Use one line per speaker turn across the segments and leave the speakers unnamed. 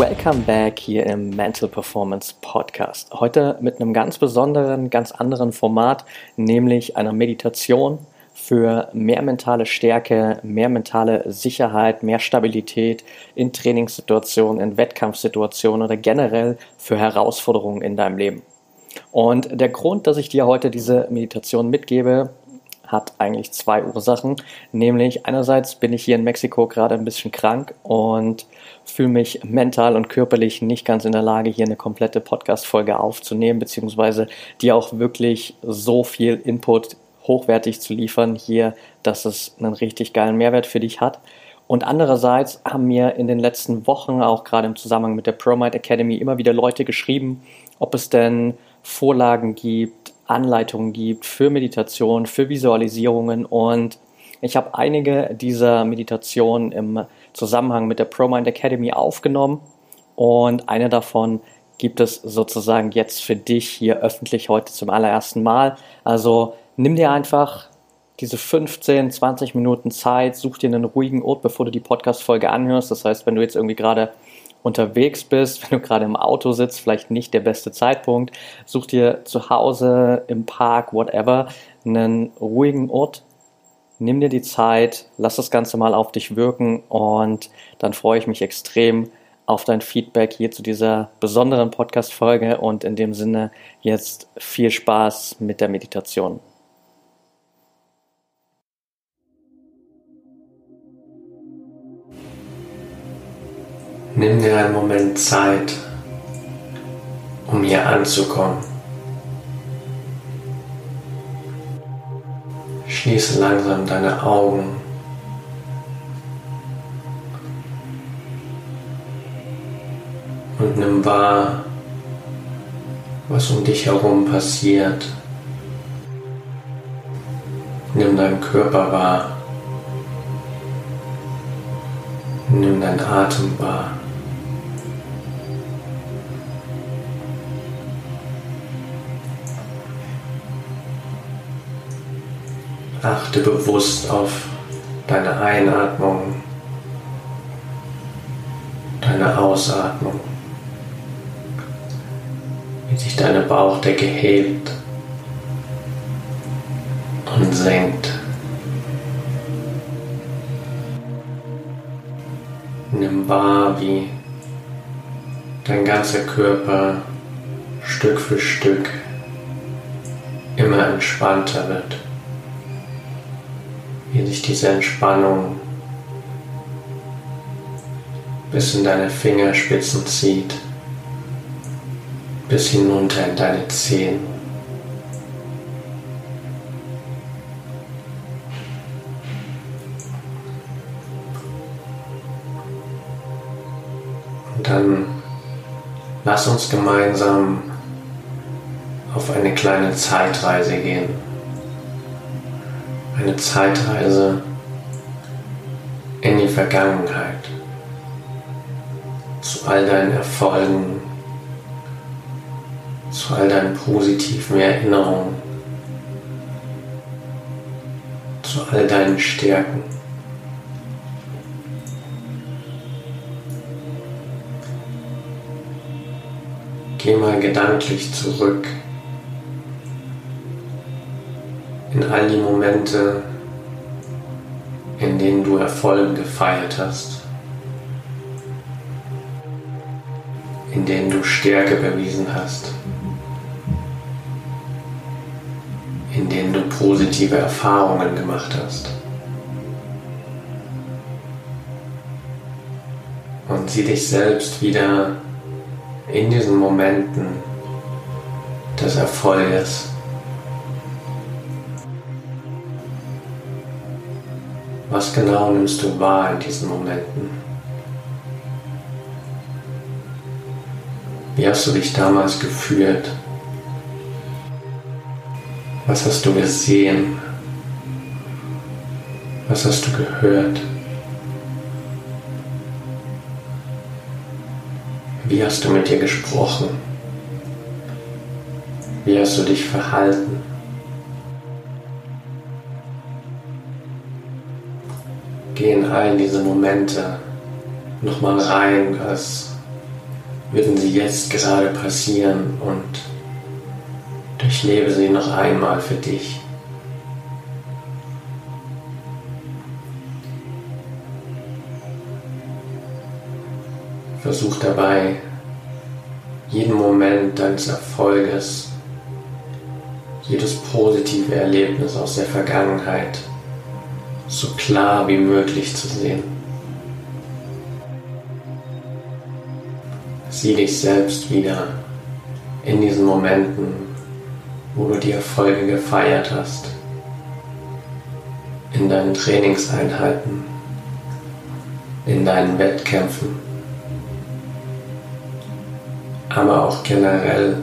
Welcome back hier im Mental Performance Podcast. Heute mit einem ganz besonderen, ganz anderen Format, nämlich einer Meditation für mehr mentale Stärke, mehr mentale Sicherheit, mehr Stabilität in Trainingssituationen, in Wettkampfsituationen oder generell für Herausforderungen in deinem Leben. Und der Grund, dass ich dir heute diese Meditation mitgebe, hat eigentlich zwei Ursachen. Nämlich einerseits bin ich hier in Mexiko gerade ein bisschen krank und fühle mich mental und körperlich nicht ganz in der Lage, hier eine komplette Podcast-Folge aufzunehmen, beziehungsweise dir auch wirklich so viel Input hochwertig zu liefern hier, dass es einen richtig geilen Mehrwert für dich hat. Und andererseits haben mir in den letzten Wochen, auch gerade im Zusammenhang mit der ProMind Academy, immer wieder Leute geschrieben, ob es denn Vorlagen gibt, Anleitungen gibt für Meditation, für Visualisierungen und ich habe einige dieser Meditationen im Zusammenhang mit der ProMind Academy aufgenommen und eine davon gibt es sozusagen jetzt für dich hier öffentlich heute zum allerersten Mal. Also nimm dir einfach diese 15, 20 Minuten Zeit, such dir einen ruhigen Ort, bevor du die Podcast-Folge anhörst. Das heißt, wenn du jetzt irgendwie gerade unterwegs bist, wenn du gerade im Auto sitzt, vielleicht nicht der beste Zeitpunkt, such dir zu Hause, im Park, whatever, einen ruhigen Ort, nimm dir die Zeit, lass das Ganze mal auf dich wirken und dann freue ich mich extrem auf dein Feedback hier zu dieser besonderen Podcast-Folge und in dem Sinne jetzt viel Spaß mit der Meditation.
Nimm dir einen Moment Zeit, um hier anzukommen. Schließe langsam deine Augen. Und nimm wahr, was um dich herum passiert. Nimm deinen Körper wahr. Nimm deinen Atem wahr. Achte bewusst auf deine Einatmung, deine Ausatmung, wie sich deine Bauchdecke hebt und senkt. Nimm wahr, wie dein ganzer Körper Stück für Stück immer entspannter wird wie sich diese Entspannung bis in deine Fingerspitzen zieht, bis hinunter in deine Zehen. Und dann lass uns gemeinsam auf eine kleine Zeitreise gehen eine Zeitreise in die Vergangenheit, zu all deinen Erfolgen, zu all deinen positiven Erinnerungen, zu all deinen Stärken. Geh mal gedanklich zurück in all die Momente, in denen du Erfolge gefeiert hast, in denen du Stärke bewiesen hast, in denen du positive Erfahrungen gemacht hast. Und sieh dich selbst wieder in diesen Momenten des Erfolges Was genau nimmst du wahr in diesen Momenten? Wie hast du dich damals gefühlt? Was hast du gesehen? Was hast du gehört? Wie hast du mit dir gesprochen? Wie hast du dich verhalten? Geh in all diese Momente nochmal rein, als würden sie jetzt gerade passieren und durchlebe sie noch einmal für dich. Versuch dabei, jeden Moment deines Erfolges, jedes positive Erlebnis aus der Vergangenheit so klar wie möglich zu sehen. Sieh dich selbst wieder in diesen Momenten, wo du die Erfolge gefeiert hast, in deinen Trainingseinheiten, in deinen Wettkämpfen, aber auch generell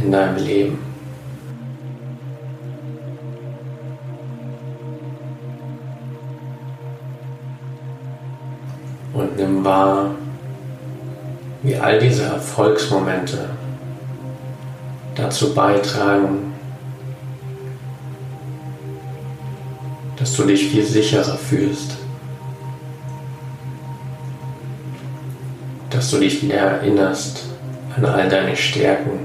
in deinem Leben. Nimm wahr, wie all diese Erfolgsmomente dazu beitragen, dass du dich viel sicherer fühlst, dass du dich wieder erinnerst an all deine Stärken,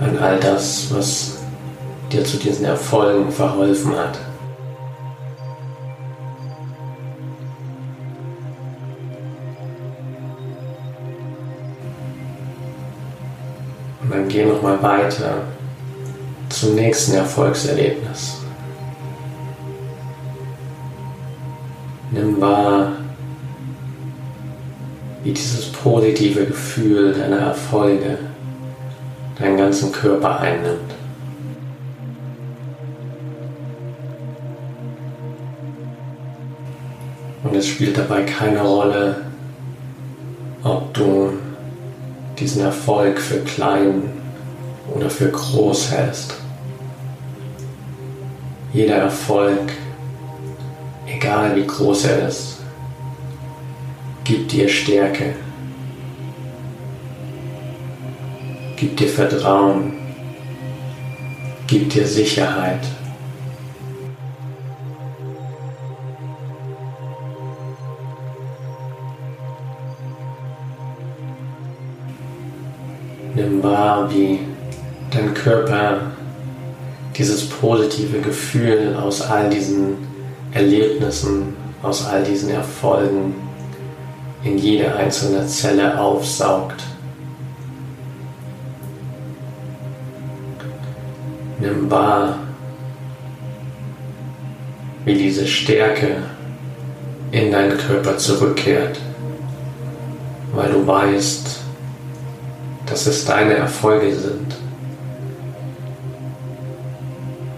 an all das, was dir zu diesen Erfolgen verholfen hat. Und dann geh nochmal weiter zum nächsten Erfolgserlebnis. Nimm wahr, wie dieses positive Gefühl deiner Erfolge deinen ganzen Körper einnimmt. Und es spielt dabei keine Rolle, ob du diesen Erfolg für klein oder für groß hältst. Jeder Erfolg, egal wie groß er ist, gibt dir Stärke, gibt dir Vertrauen, gibt dir Sicherheit. Nimm wahr, wie dein Körper dieses positive Gefühl aus all diesen Erlebnissen, aus all diesen Erfolgen in jede einzelne Zelle aufsaugt. Nimm wahr, wie diese Stärke in deinen Körper zurückkehrt, weil du weißt, dass es deine Erfolge sind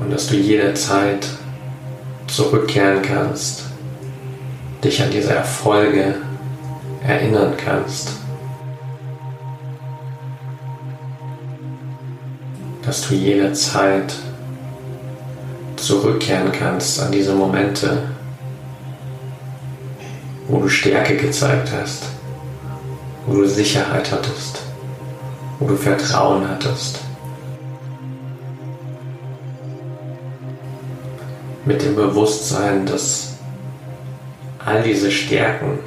und dass du jederzeit zurückkehren kannst, dich an diese Erfolge erinnern kannst. Dass du jederzeit zurückkehren kannst an diese Momente, wo du Stärke gezeigt hast, wo du Sicherheit hattest wo du Vertrauen hattest. Mit dem Bewusstsein, dass all diese Stärken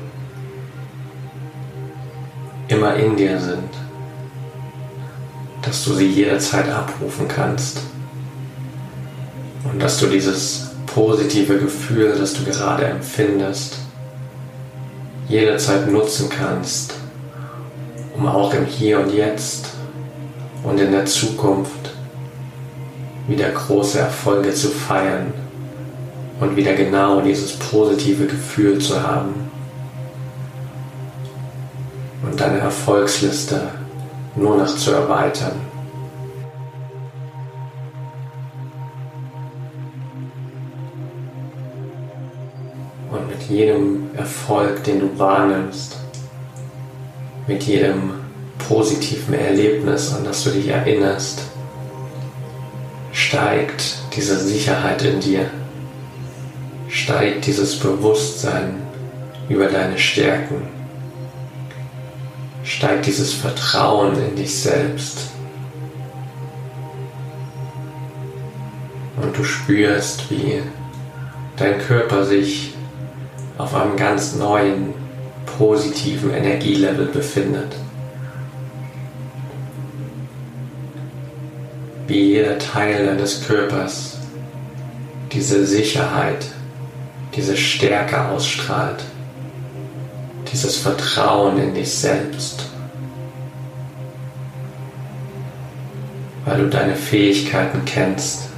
immer in dir sind, dass du sie jederzeit abrufen kannst. Und dass du dieses positive Gefühl, das du gerade empfindest, jederzeit nutzen kannst, um auch im Hier und Jetzt und in der Zukunft wieder große Erfolge zu feiern und wieder genau dieses positive Gefühl zu haben und deine Erfolgsliste nur noch zu erweitern. Und mit jedem Erfolg, den du wahrnimmst, mit jedem positiven Erlebnis, an das du dich erinnerst, steigt diese Sicherheit in dir, steigt dieses Bewusstsein über deine Stärken, steigt dieses Vertrauen in dich selbst. Und du spürst, wie dein Körper sich auf einem ganz neuen, positiven Energielevel befindet. Wie jeder Teil deines Körpers diese Sicherheit, diese Stärke ausstrahlt, dieses Vertrauen in dich selbst. Weil du deine Fähigkeiten kennst,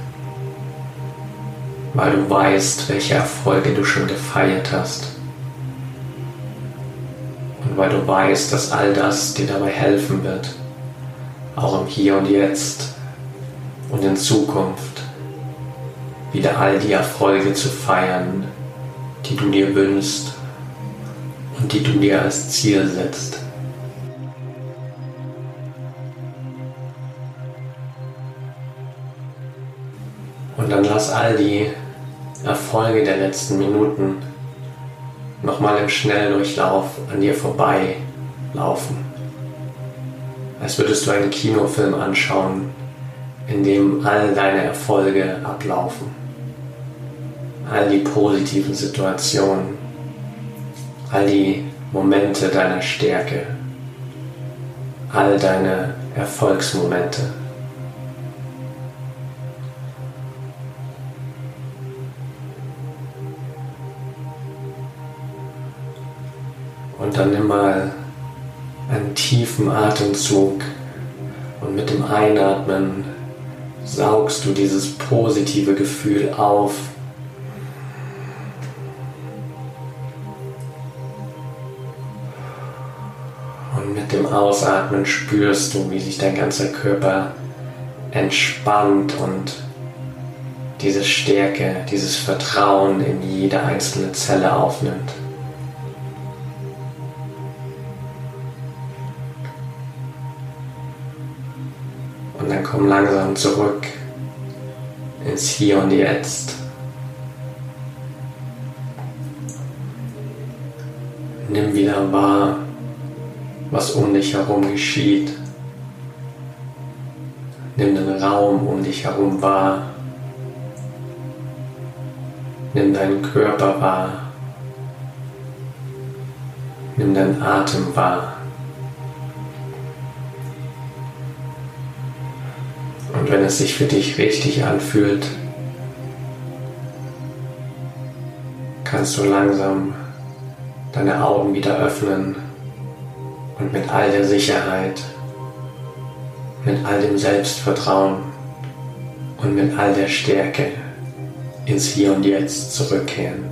weil du weißt, welche Erfolge du schon gefeiert hast. Und weil du weißt, dass all das dir dabei helfen wird, auch im Hier und Jetzt und in Zukunft wieder all die Erfolge zu feiern, die du dir wünschst und die du dir als Ziel setzt. Und dann lass all die Erfolge der letzten Minuten nochmal im Schnelldurchlauf an dir vorbei laufen. Als würdest du einen Kinofilm anschauen, in dem all deine Erfolge ablaufen. All die positiven Situationen, all die Momente deiner Stärke, all deine Erfolgsmomente. Und dann nimm mal einen tiefen Atemzug und mit dem Einatmen saugst du dieses positive Gefühl auf. Und Ausatmen spürst du, wie sich dein ganzer Körper entspannt und diese Stärke, dieses Vertrauen in jede einzelne Zelle aufnimmt. komm langsam zurück ins Hier und Jetzt. Nimm wieder wahr, was um dich herum geschieht. Nimm den Raum um dich herum wahr. Nimm deinen Körper wahr. Nimm deinen Atem wahr. Und wenn es sich für dich richtig anfühlt, kannst du langsam deine Augen wieder öffnen und mit all der Sicherheit, mit all dem Selbstvertrauen und mit all der Stärke ins Hier und Jetzt zurückkehren.